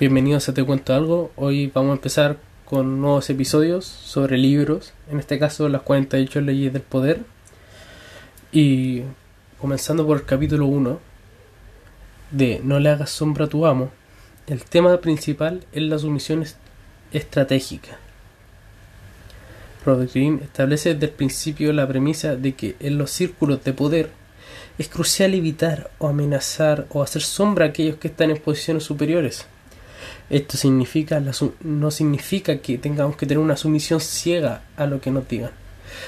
Bienvenidos a Te Cuento Algo. Hoy vamos a empezar con nuevos episodios sobre libros, en este caso las 48 leyes del poder. Y comenzando por el capítulo 1 de No le hagas sombra a tu amo, el tema principal es la sumisión estratégica. Robert Greene establece desde el principio la premisa de que en los círculos de poder es crucial evitar o amenazar o hacer sombra a aquellos que están en posiciones superiores. Esto significa no significa que tengamos que tener una sumisión ciega a lo que nos digan,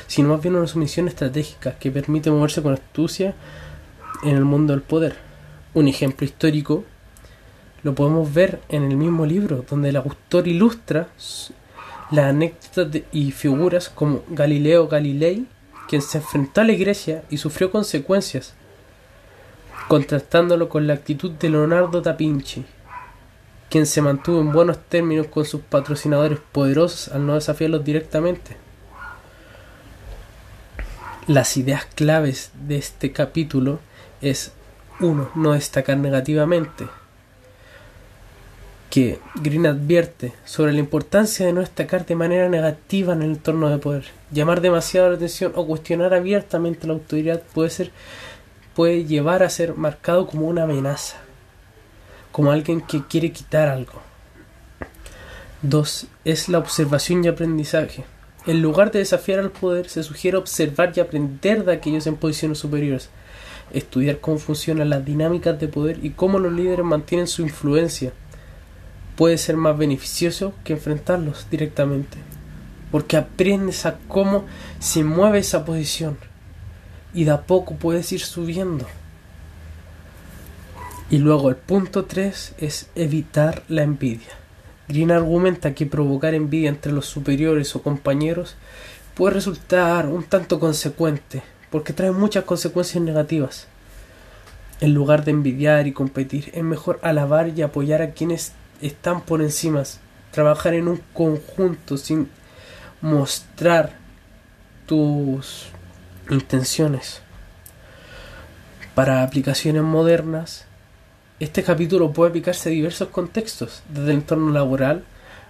sino más bien una sumisión estratégica que permite moverse con astucia en el mundo del poder. Un ejemplo histórico lo podemos ver en el mismo libro, donde el autor ilustra las anécdotas y figuras como Galileo Galilei, quien se enfrentó a la iglesia y sufrió consecuencias, contrastándolo con la actitud de Leonardo da Vinci, quien se mantuvo en buenos términos con sus patrocinadores poderosos al no desafiarlos directamente. Las ideas claves de este capítulo es 1. No destacar negativamente. Que Green advierte sobre la importancia de no destacar de manera negativa en el entorno de poder. Llamar demasiado la atención o cuestionar abiertamente la autoridad puede ser puede llevar a ser marcado como una amenaza como alguien que quiere quitar algo. 2. Es la observación y aprendizaje. En lugar de desafiar al poder, se sugiere observar y aprender de aquellos en posiciones superiores, estudiar cómo funcionan las dinámicas de poder y cómo los líderes mantienen su influencia. Puede ser más beneficioso que enfrentarlos directamente, porque aprendes a cómo se mueve esa posición y de a poco puedes ir subiendo. Y luego el punto 3 es evitar la envidia. Green argumenta que provocar envidia entre los superiores o compañeros puede resultar un tanto consecuente, porque trae muchas consecuencias negativas. En lugar de envidiar y competir, es mejor alabar y apoyar a quienes están por encima, trabajar en un conjunto sin mostrar tus intenciones. Para aplicaciones modernas, este capítulo puede aplicarse a diversos contextos, desde el entorno laboral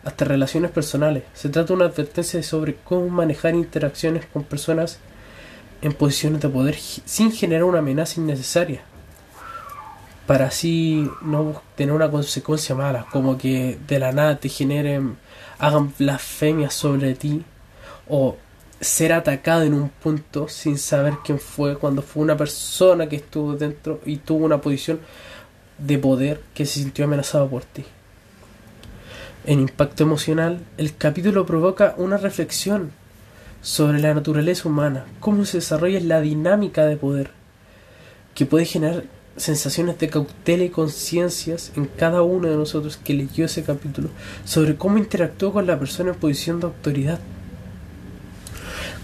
hasta relaciones personales. Se trata de una advertencia sobre cómo manejar interacciones con personas en posiciones de poder sin generar una amenaza innecesaria, para así no tener una consecuencia mala, como que de la nada te generen, hagan blasfemias sobre ti, o ser atacado en un punto sin saber quién fue, cuando fue una persona que estuvo dentro y tuvo una posición de poder que se sintió amenazado por ti. En impacto emocional, el capítulo provoca una reflexión sobre la naturaleza humana, cómo se desarrolla la dinámica de poder, que puede generar sensaciones de cautela y conciencias en cada uno de nosotros que leyó ese capítulo sobre cómo interactúa con la persona en posición de autoridad.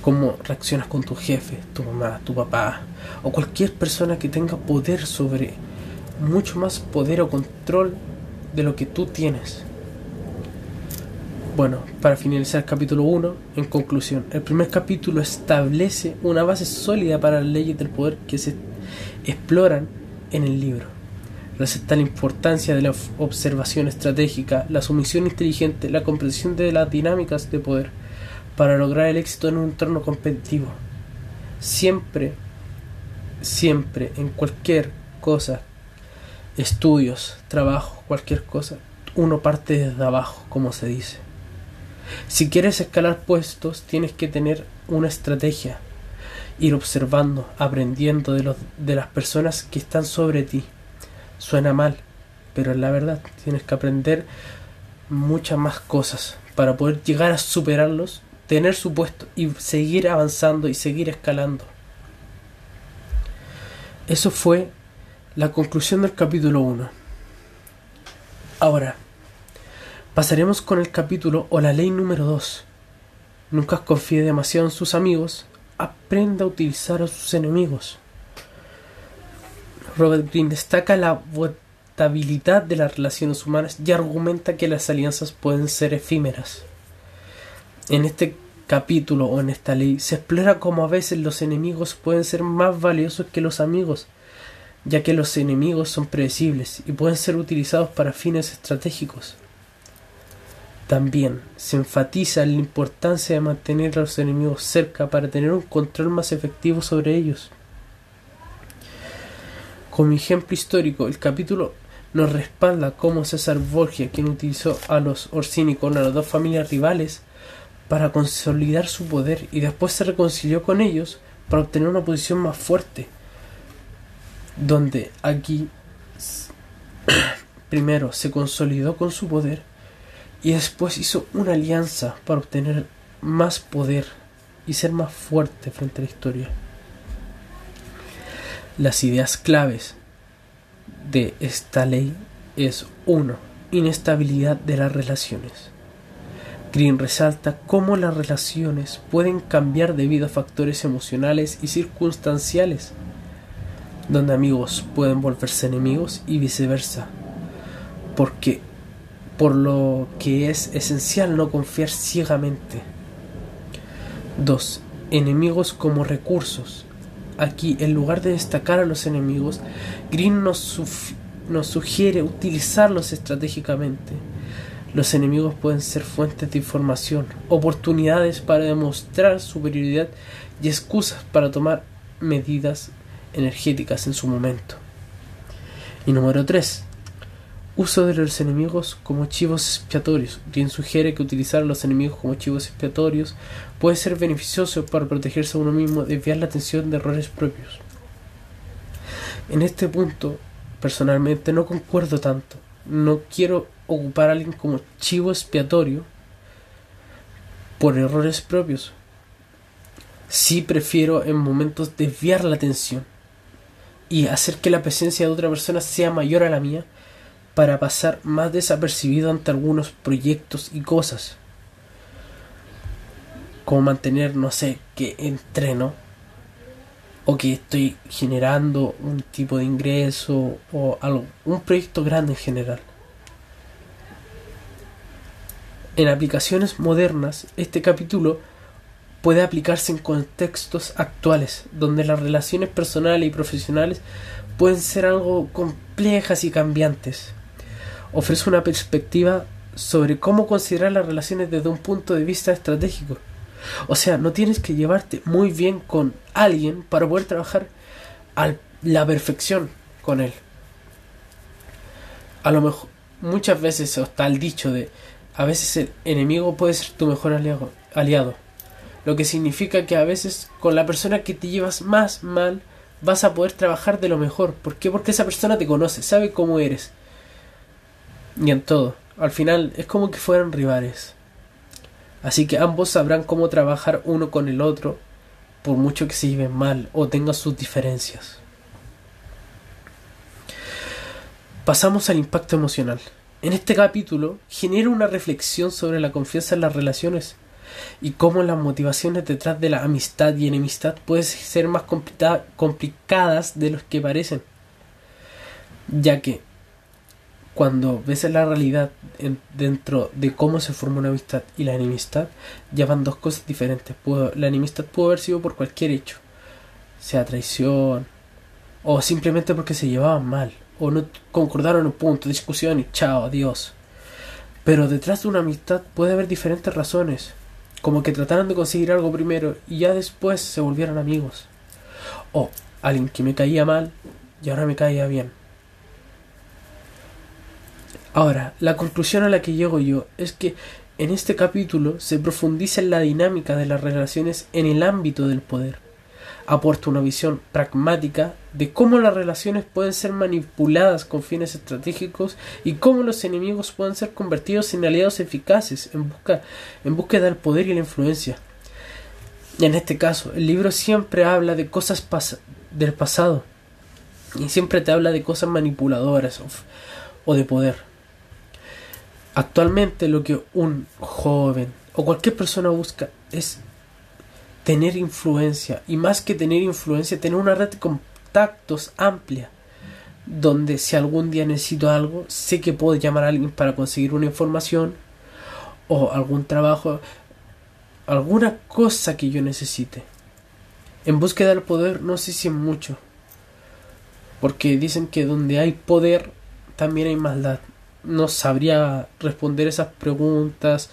Cómo reaccionas con tu jefe, tu mamá, tu papá o cualquier persona que tenga poder sobre mucho más poder o control de lo que tú tienes. Bueno, para finalizar el capítulo 1, en conclusión, el primer capítulo establece una base sólida para las leyes del poder que se exploran en el libro. Resalta la importancia de la observación estratégica, la sumisión inteligente, la comprensión de las dinámicas de poder para lograr el éxito en un entorno competitivo. Siempre, siempre, en cualquier cosa estudios, trabajo, cualquier cosa, uno parte desde abajo, como se dice. Si quieres escalar puestos, tienes que tener una estrategia, ir observando, aprendiendo de, los, de las personas que están sobre ti. Suena mal, pero es la verdad, tienes que aprender muchas más cosas para poder llegar a superarlos, tener su puesto y seguir avanzando y seguir escalando. Eso fue la conclusión del capítulo 1. Ahora, pasaremos con el capítulo o la ley número 2. Nunca confíe demasiado en sus amigos, aprenda a utilizar a sus enemigos. Robert Greene destaca la votabilidad de las relaciones humanas y argumenta que las alianzas pueden ser efímeras. En este capítulo o en esta ley se explora cómo a veces los enemigos pueden ser más valiosos que los amigos ya que los enemigos son predecibles y pueden ser utilizados para fines estratégicos. También se enfatiza la importancia de mantener a los enemigos cerca para tener un control más efectivo sobre ellos. Como ejemplo histórico, el capítulo nos respalda cómo César Borgia, quien utilizó a los Orsini con las dos familias rivales para consolidar su poder y después se reconcilió con ellos para obtener una posición más fuerte. Donde aquí primero se consolidó con su poder y después hizo una alianza para obtener más poder y ser más fuerte frente a la historia. Las ideas claves de esta ley es 1. Inestabilidad de las relaciones. Green resalta cómo las relaciones pueden cambiar debido a factores emocionales y circunstanciales, donde amigos pueden volverse enemigos y viceversa, porque por lo que es esencial no confiar ciegamente. 2. Enemigos como recursos. Aquí, en lugar de destacar a los enemigos, Green nos, nos sugiere utilizarlos estratégicamente. Los enemigos pueden ser fuentes de información, oportunidades para demostrar superioridad y excusas para tomar medidas energéticas en su momento. Y número 3. Uso de los enemigos como chivos expiatorios. Green sugiere que utilizar a los enemigos como chivos expiatorios puede ser beneficioso para protegerse a uno mismo, desviar la atención de errores propios. En este punto, personalmente no concuerdo tanto. No quiero ocupar a alguien como chivo expiatorio por errores propios. Sí prefiero en momentos desviar la atención y hacer que la presencia de otra persona sea mayor a la mía para pasar más desapercibido ante algunos proyectos y cosas. Como mantener, no sé, que entreno o que estoy generando un tipo de ingreso o algo, un proyecto grande en general. En aplicaciones modernas, este capítulo puede aplicarse en contextos actuales, donde las relaciones personales y profesionales pueden ser algo complejas y cambiantes ofrece una perspectiva sobre cómo considerar las relaciones desde un punto de vista estratégico. O sea, no tienes que llevarte muy bien con alguien para poder trabajar a la perfección con él. A lo mejor muchas veces está el dicho de a veces el enemigo puede ser tu mejor aliado, aliado. Lo que significa que a veces con la persona que te llevas más mal vas a poder trabajar de lo mejor. ¿Por qué? Porque esa persona te conoce, sabe cómo eres y en todo. Al final es como que fueran rivales. Así que ambos sabrán cómo trabajar uno con el otro, por mucho que se lleven mal o tengan sus diferencias. Pasamos al impacto emocional. En este capítulo genera una reflexión sobre la confianza en las relaciones y cómo las motivaciones detrás de la amistad y enemistad pueden ser más complicadas de los que parecen, ya que cuando ves la realidad dentro de cómo se forma una amistad y la enemistad, ya van dos cosas diferentes. la enemistad pudo haber sido por cualquier hecho, sea traición, o simplemente porque se llevaban mal, o no concordaron un punto, discusión y chao, adiós. Pero detrás de una amistad puede haber diferentes razones, como que trataron de conseguir algo primero y ya después se volvieron amigos. O alguien que me caía mal y ahora me caía bien Ahora, la conclusión a la que llego yo es que en este capítulo se profundiza en la dinámica de las relaciones en el ámbito del poder. Aporta una visión pragmática de cómo las relaciones pueden ser manipuladas con fines estratégicos y cómo los enemigos pueden ser convertidos en aliados eficaces en, busca, en búsqueda del poder y la influencia. En este caso, el libro siempre habla de cosas del pasado y siempre te habla de cosas manipuladoras o de poder. Actualmente lo que un joven o cualquier persona busca es tener influencia y más que tener influencia, tener una red de contactos amplia donde si algún día necesito algo, sé que puedo llamar a alguien para conseguir una información o algún trabajo, alguna cosa que yo necesite. En búsqueda del poder no sé si es mucho, Porque dicen que donde hay poder también hay maldad. No sabría responder esas preguntas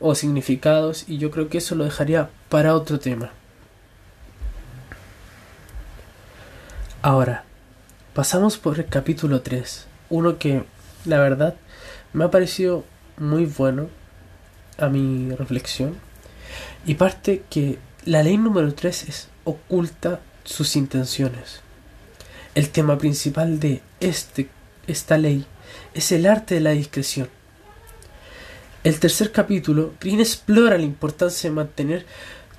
o significados y yo creo que eso lo dejaría para otro tema. Ahora, pasamos por el capítulo 3, uno que la verdad me ha parecido muy bueno a mi reflexión y parte que la ley número 3 es oculta sus intenciones. El tema principal de este, esta ley es el arte de la discreción. El tercer capítulo, Green explora la importancia de mantener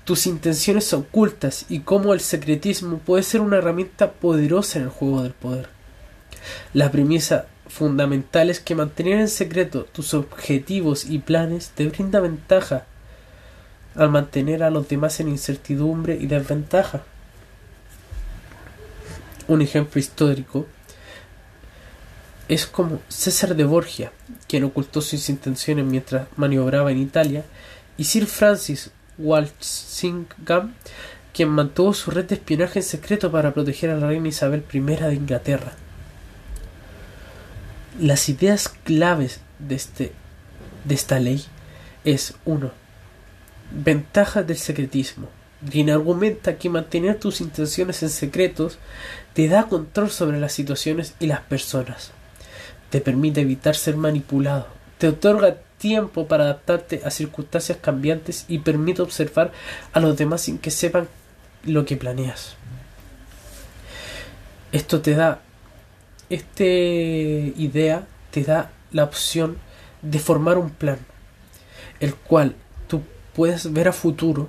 tus intenciones ocultas y cómo el secretismo puede ser una herramienta poderosa en el juego del poder. La premisa fundamental es que mantener en secreto tus objetivos y planes te brinda ventaja al mantener a los demás en incertidumbre y desventaja. Un ejemplo histórico es como César de Borgia, quien ocultó sus intenciones mientras maniobraba en Italia, y Sir Francis Walsingham, quien mantuvo su red de espionaje en secreto para proteger a la reina Isabel I de Inglaterra. Las ideas claves de, este, de esta ley es 1. Ventajas del secretismo. Green argumenta que mantener tus intenciones en secretos te da control sobre las situaciones y las personas. Te permite evitar ser manipulado. Te otorga tiempo para adaptarte a circunstancias cambiantes y permite observar a los demás sin que sepan lo que planeas. Esto te da esta idea te da la opción de formar un plan, el cual tú puedes ver a futuro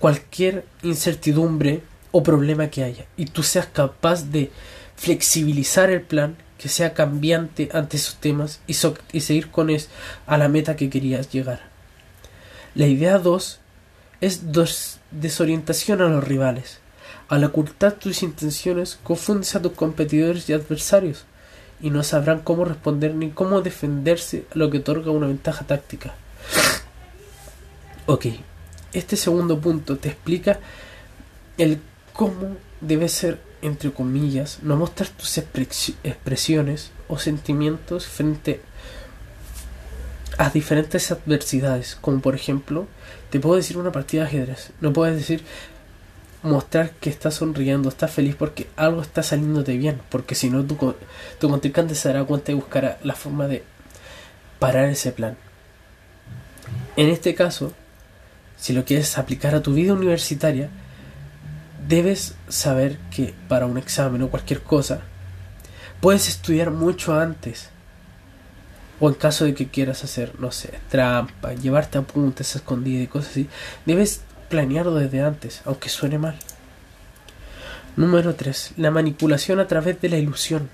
cualquier incertidumbre o problema que haya y tú seas capaz de flexibilizar el plan que sea cambiante ante esos temas y, seguir con eso a la meta que querías llegar. La idea 2 es desorientación a los rivales. Al ocultar tus intenciones, confundes a tus competidores y adversarios, y no sabrán cómo responder ni cómo defenderse a lo que otorga una ventaja táctica. Ok, este segundo punto te explica el cómo debe ser, entre comillas, no mostrar tus expresiones o sentimientos frente a diferentes adversidades, como por ejemplo, te puedo decir una partida de ajedrez, no puedes decir mostrar que estás sonriendo, estás feliz porque algo está saliéndote bien, porque si no tu, tu contrincante se dará cuenta y buscará la forma de parar ese plan. En este caso, si lo quieres aplicar a tu vida universitaria, debes saber que para un examen o cualquier cosa, puedes estudiar mucho antes. O en caso de que quieras hacer, no sé, trampa, llevarte apuntes escondidas y cosas así, debes planearlo desde antes, aunque suene mal. Número 3. La manipulación a través de la ilusión.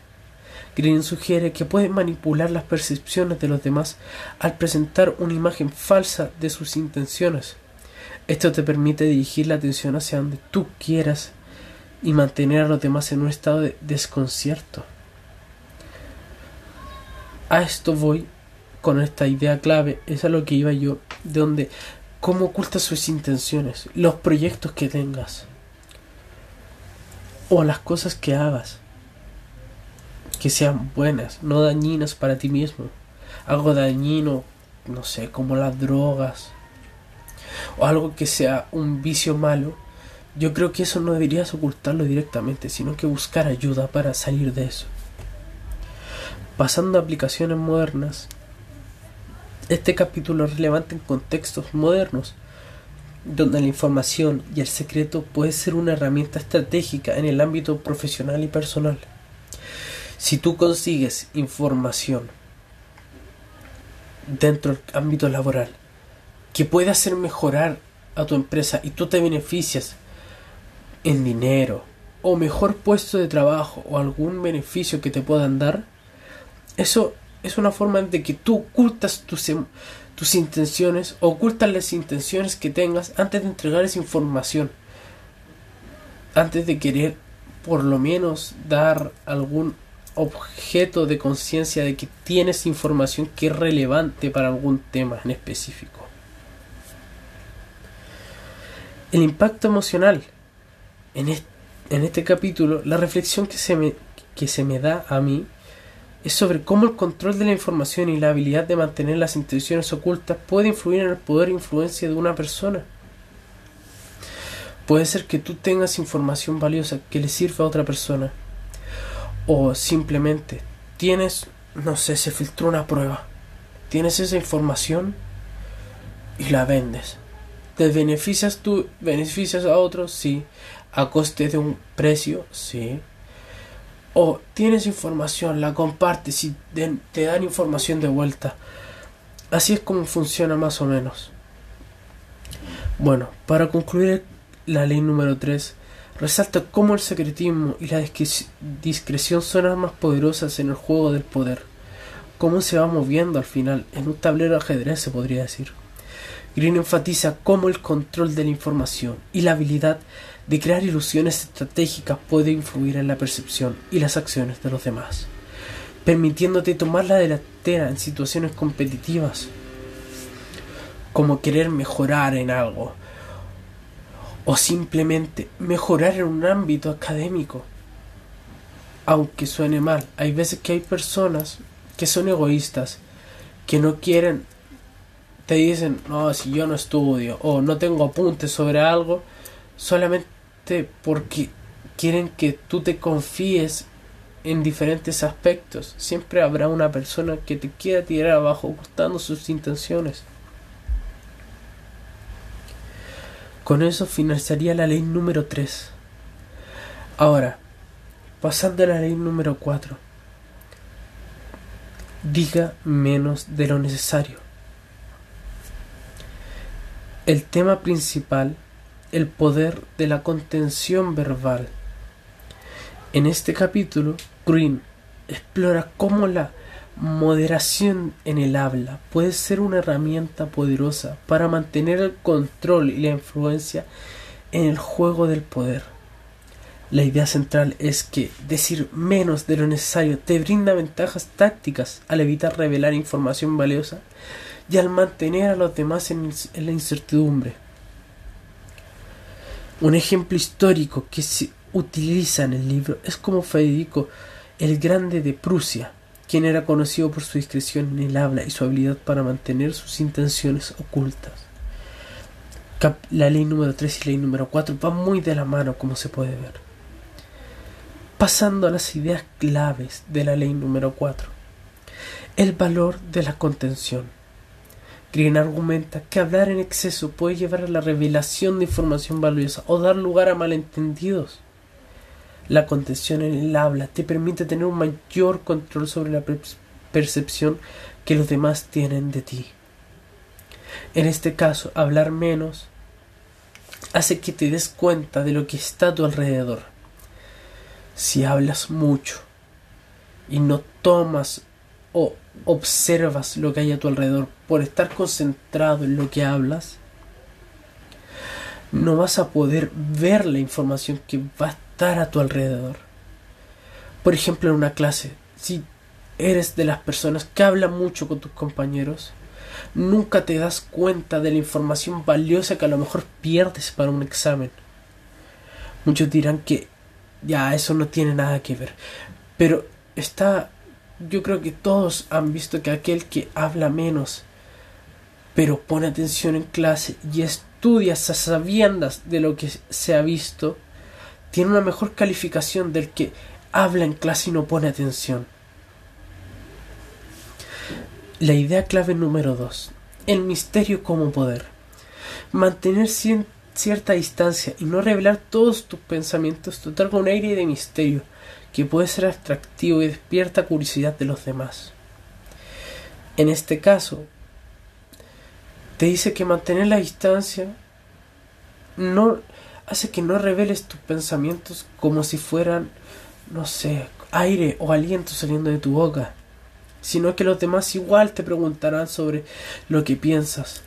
Green sugiere que puedes manipular las percepciones de los demás al presentar una imagen falsa de sus intenciones. Esto te permite dirigir la atención hacia donde tú quieras y mantener a los demás en un estado de desconcierto. A esto voy con esta idea clave, es a lo que iba yo, de donde cómo ocultas sus intenciones, los proyectos que tengas o las cosas que hagas que sean buenas, no dañinas para ti mismo. Algo dañino, no sé, como las drogas o algo que sea un vicio malo. Yo creo que eso no deberías ocultarlo directamente, sino que buscar ayuda para salir de eso. Pasando a aplicaciones modernas, este capítulo es relevante en contextos modernos, donde la información y el secreto puede ser una herramienta estratégica en el ámbito profesional y personal. Si tú consigues información dentro del ámbito laboral que puede hacer mejorar a tu empresa y tú te beneficias en dinero o mejor puesto de trabajo o algún beneficio que te puedan dar, eso es una forma de que tú ocultas tus, em, tus intenciones, ocultas las intenciones que tengas antes de entregar esa información. Antes de querer por lo menos dar algún objeto de conciencia de que tienes información que es relevante para algún tema en específico. El impacto emocional. En este capítulo, la reflexión que se me, da a mí es sobre cómo el control de la información y la habilidad de mantener las intenciones ocultas puede influir en el poder e influencia de una persona. Puede ser que tú tengas información valiosa que le sirva a otra persona. O simplemente tienes, no sé, se filtró una prueba. Tienes esa información y la vendes. ¿Te beneficias tú, beneficias a otros? Sí. ¿A coste de un precio? Sí. O tienes información, la compartes y te dan información de vuelta. Así es como funciona más o menos. Bueno, para concluir la ley número 3 resalta cómo el secretismo y la discreción son armas poderosas en el juego del poder. Cómo se va moviendo al final en un tablero ajedrez se podría decir. Green enfatiza cómo el control de la información y la habilidad de crear ilusiones estratégicas puede influir en la percepción y las acciones de los demás, permitiéndote tomar la delantera en situaciones competitivas, como querer mejorar en algo, o simplemente mejorar en un ámbito académico. Aunque suene mal, hay veces que hay personas que son egoístas, que no quieren, te dicen, no, si yo no estudio o no tengo apuntes sobre algo, solamente porque quieren que tú te confíes en diferentes aspectos. Siempre habrá una persona que te quiera tirar abajo gustando sus intenciones. Con eso finalizaría la ley número 3. Ahora, pasando a la ley número 4. Diga menos de lo necesario. El tema principal el poder de la contención verbal. En este capítulo, Green explora cómo la moderación en el habla puede ser una herramienta poderosa para mantener el control y la influencia en el juego del poder. La idea central es que decir menos de lo necesario te brinda ventajas tácticas al evitar revelar información valiosa y al mantener a los demás en, la incertidumbre. Un ejemplo histórico que se utiliza en el libro es como Federico el Grande de Prusia, quien era conocido por su discreción en el habla y su habilidad para mantener sus intenciones ocultas. La ley número 3 y ley número 4 van muy de la mano, como se puede ver. Pasando a las ideas claves de la ley número 4. El valor de la contención. Green argumenta que hablar en exceso puede llevar a la revelación de información valiosa o dar lugar a malentendidos. La contención en el habla te permite tener un mayor control sobre la percepción que los demás tienen de ti. En este caso, hablar menos hace que te des cuenta de lo que está a tu alrededor. Si hablas mucho y no tomas o observas lo que hay a tu alrededor por estar concentrado en lo que hablas, no vas a poder ver la información que va a estar a tu alrededor. Por ejemplo, en una clase, si eres de las personas que hablan mucho con tus compañeros, nunca te das cuenta de la información valiosa que a lo mejor pierdes para un examen. Muchos dirán que ya eso no tiene nada que ver, pero está yo creo que todos han visto que aquel que habla menos, pero pone atención en clase y estudia a sabiendas de lo que se ha visto, tiene una mejor calificación del que habla en clase y no pone atención. La idea clave número 2. El misterio como poder. Mantener cierta distancia y no revelar todos tus pensamientos te otorga un aire de misterio que puede ser atractivo y despierta curiosidad de los demás. En este caso, te dice que mantener la distancia no hace que no reveles tus pensamientos como si fueran, no sé, aire o aliento saliendo de tu boca, sino que los demás igual te preguntarán sobre lo que piensas.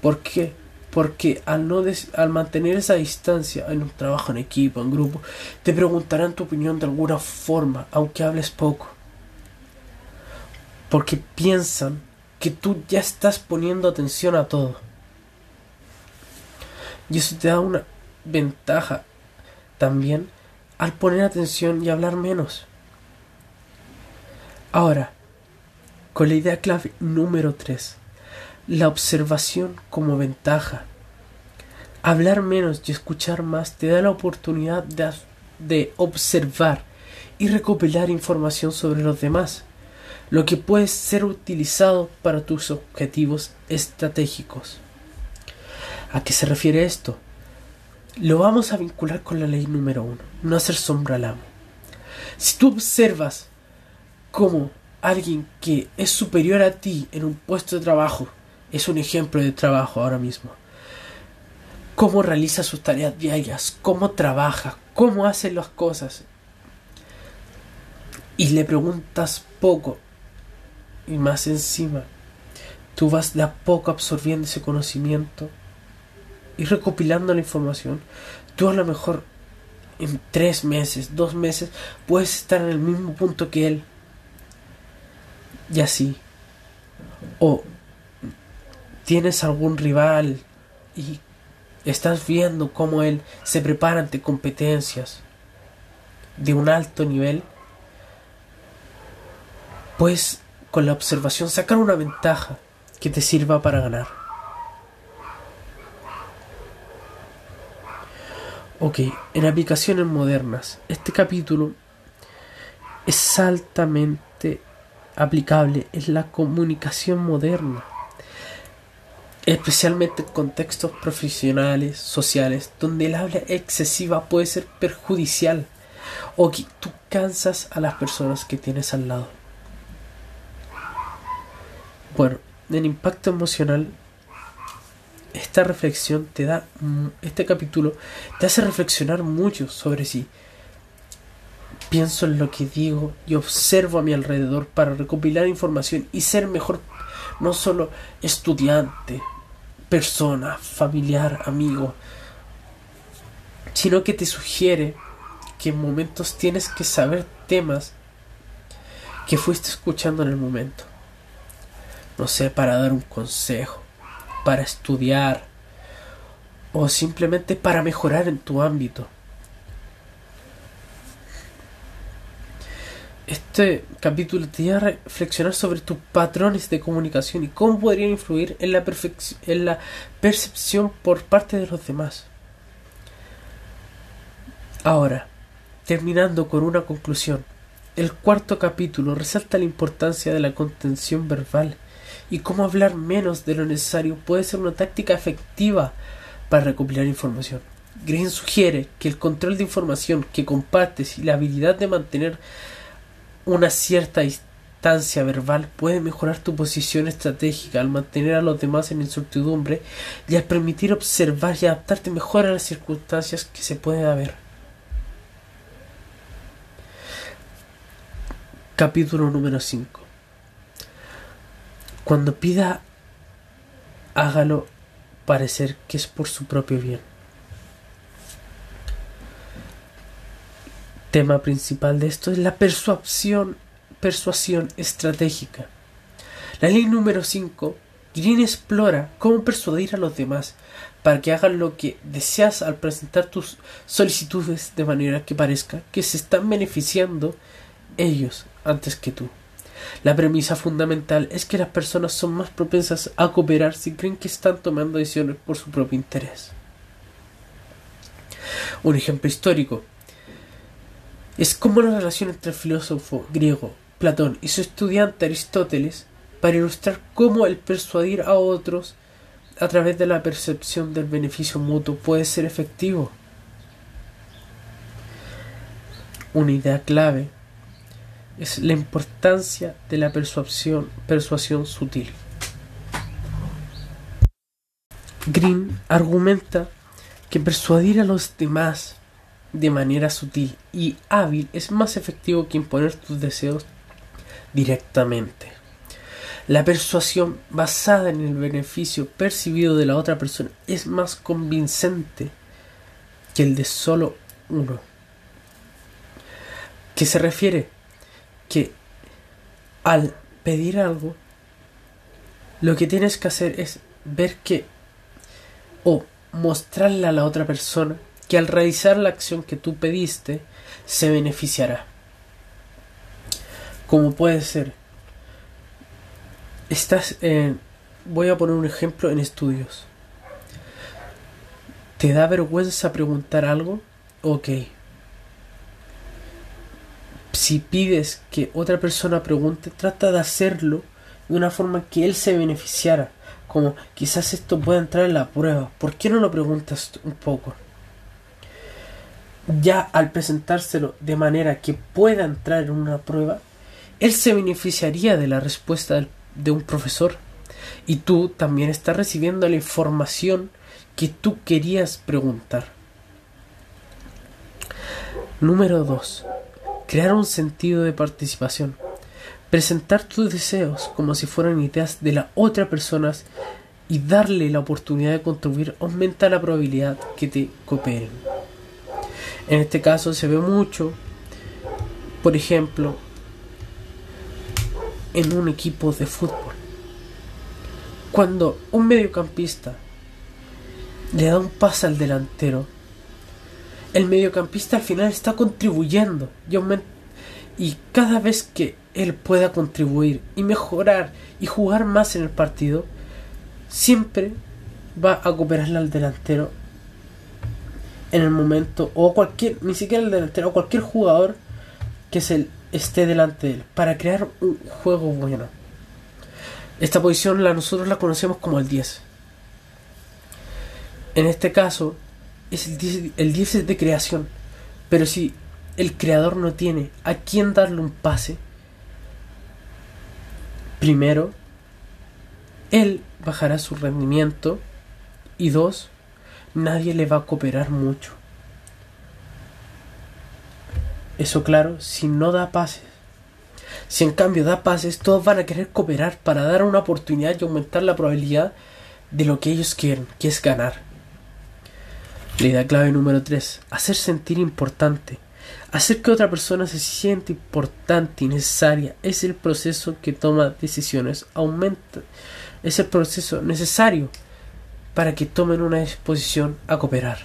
¿Por qué? Porque al, no al mantener esa distancia en un trabajo en equipo, en grupo, te preguntarán tu opinión de alguna forma, aunque hables poco. Porque piensan que tú ya estás poniendo atención a todo. Y eso te da una ventaja también al poner atención y hablar menos. Ahora, con la idea clave número 3, la observación como ventaja. Hablar menos y escuchar más te da la oportunidad de, de observar y recopilar información sobre los demás, lo que puede ser utilizado para tus objetivos estratégicos. ¿A qué se refiere esto? Lo vamos a vincular con la ley número uno, no hacer sombra al amo. Si tú observas cómo alguien que es superior a ti en un puesto de trabajo, es un ejemplo de trabajo ahora mismo, cómo realiza sus tareas diarias, cómo trabaja, cómo hace las cosas, y le preguntas poco y más encima, tú vas de a poco absorbiendo ese conocimiento y recopilando la información, tú a lo mejor en tres meses, dos meses, puedes estar en el mismo punto que él. Y así. O tienes algún rival y estás viendo cómo él se prepara ante competencias de un alto nivel, puedes con la observación sacar una ventaja que te sirva para ganar. Ok, en aplicaciones modernas, este capítulo es altamente aplicable en la comunicación moderna, especialmente en contextos profesionales, sociales, donde el habla excesiva puede ser perjudicial o que tú cansas a las personas que tienes al lado. Bueno, el impacto emocional esta reflexión te da, este capítulo te hace reflexionar mucho sobre sí. Pienso en lo que digo y observo a mi alrededor para recopilar información y ser mejor, no solo estudiante, persona, familiar, amigo, sino que te sugiere que en momentos tienes que saber temas que fuiste escuchando en el momento. No sé, para dar un consejo para estudiar o simplemente para mejorar en tu ámbito. Este capítulo te lleva a reflexionar sobre tus patrones de comunicación y cómo podrían influir en la, en la percepción por parte de los demás. Ahora, terminando con una conclusión, el cuarto capítulo resalta la importancia de la contención verbal y cómo hablar menos de lo necesario puede ser una táctica efectiva para recopilar información. Green sugiere que el control de información que compartes y la habilidad de mantener una cierta distancia verbal puede mejorar tu posición estratégica al mantener a los demás en incertidumbre y al permitir observar y adaptarte mejor a las circunstancias que se pueden haber. Capítulo número 5 cuando pida, hágalo parecer que es por su propio bien. Tema principal de esto es la persuasión, persuasión estratégica. La ley número 5, Green explora cómo persuadir a los demás para que hagan lo que deseas al presentar tus solicitudes de manera que parezca que se están beneficiando ellos antes que tú. La premisa fundamental es que las personas son más propensas a cooperar si creen que están tomando decisiones por su propio interés. Un ejemplo histórico es como la relación entre el filósofo griego Platón y su estudiante Aristóteles para ilustrar cómo el persuadir a otros a través de la percepción del beneficio mutuo puede ser efectivo. Una idea clave es la importancia de la persuasión, persuasión sutil. Green argumenta que persuadir a los demás de manera sutil y hábil es más efectivo que imponer tus deseos directamente. La persuasión basada en el beneficio percibido de la otra persona es más convincente que el de solo uno. ¿Qué se refiere? que al pedir algo, lo que tienes que hacer es ver que o mostrarle a la otra persona que al realizar la acción que tú pediste, se beneficiará. Como puede ser, estás en, voy a poner un ejemplo en estudios. ¿Te da vergüenza preguntar algo? Ok. Si pides que otra persona pregunte, trata de hacerlo de una forma que él se beneficiara. Como quizás esto pueda entrar en la prueba. ¿Por qué no lo preguntas un poco? Ya al presentárselo de manera que pueda entrar en una prueba, él se beneficiaría de la respuesta de un profesor. Y tú también estás recibiendo la información que tú querías preguntar. Número 2. Crear un sentido de participación. Presentar tus deseos como si fueran ideas de la otra persona y darle la oportunidad de contribuir aumenta la probabilidad que te cooperen. En este caso se ve mucho, por ejemplo, en un equipo de fútbol. Cuando un mediocampista le da un pase al delantero, el mediocampista al final está contribuyendo y, y cada vez que él pueda contribuir y mejorar y jugar más en el partido, siempre va a cooperarle al delantero en el momento, o cualquier, ni siquiera el delantero, o cualquier jugador que se esté delante de él, para crear un juego bueno. Esta posición la, nosotros la conocemos como el 10. En este caso, es el 10, el 10 es de creación, pero si el creador no tiene a quién darle un pase, primero, él bajará su rendimiento y dos, nadie le va a cooperar mucho. Eso claro, si no da pases. Si en cambio da pases, todos van a querer cooperar para dar una oportunidad y aumentar la probabilidad de lo que ellos quieren, que es ganar. La idea clave número 3. Hacer sentir importante. Hacer que otra persona se sienta importante y necesaria es el proceso que toma decisiones. Aumenta. Es el proceso necesario para que tomen una disposición a cooperar.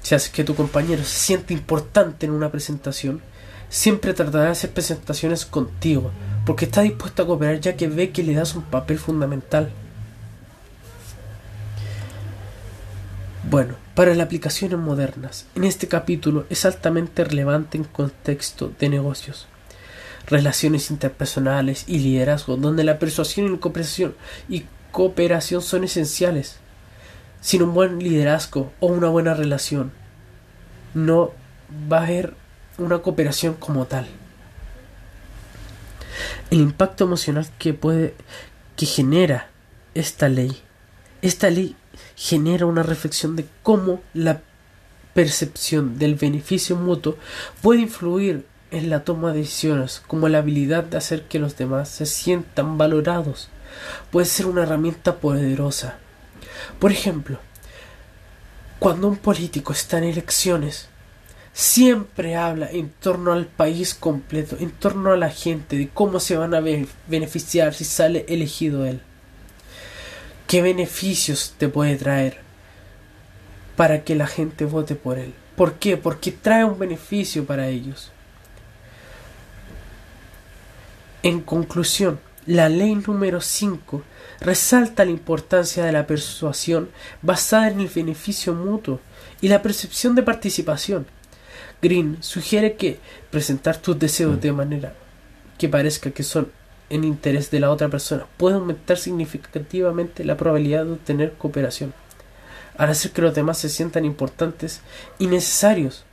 Si haces que tu compañero se siente importante en una presentación, siempre tratará de hacer presentaciones contigo, porque está dispuesto a cooperar ya que ve que le das un papel fundamental. Bueno, para las aplicaciones modernas, en este capítulo es altamente relevante en contexto de negocios, relaciones interpersonales y liderazgo, donde la persuasión y la cooperación son esenciales. Sin un buen liderazgo o una buena relación, no va a haber una cooperación como tal. El impacto emocional que puede que genera esta ley. Esta ley genera una reflexión de cómo la percepción del beneficio mutuo puede influir en la toma de decisiones, como la habilidad de hacer que los demás se sientan valorados puede ser una herramienta poderosa. Por ejemplo, cuando un político está en elecciones, siempre habla en torno al país completo, en torno a la gente, de cómo se van a beneficiar si sale elegido él. ¿Qué beneficios te puede traer para que la gente vote por él? ¿Por qué? Porque trae un beneficio para ellos. En conclusión, la ley número 5 resalta la importancia de la persuasión basada en el beneficio mutuo y la percepción de participación. Green sugiere que presentar tus deseos de manera que parezca que son en interés de la otra persona puede aumentar significativamente la probabilidad de obtener cooperación. Al hacer que los demás se sientan importantes y necesarios,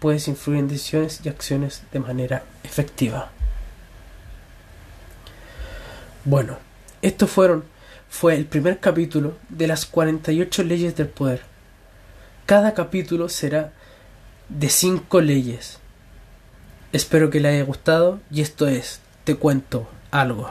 puedes influir en decisiones y acciones de manera efectiva. Bueno, esto fueron fue el primer capítulo de las 48 leyes del poder. Cada capítulo será de 5 leyes. Espero que le haya gustado y esto es Te cuento algo.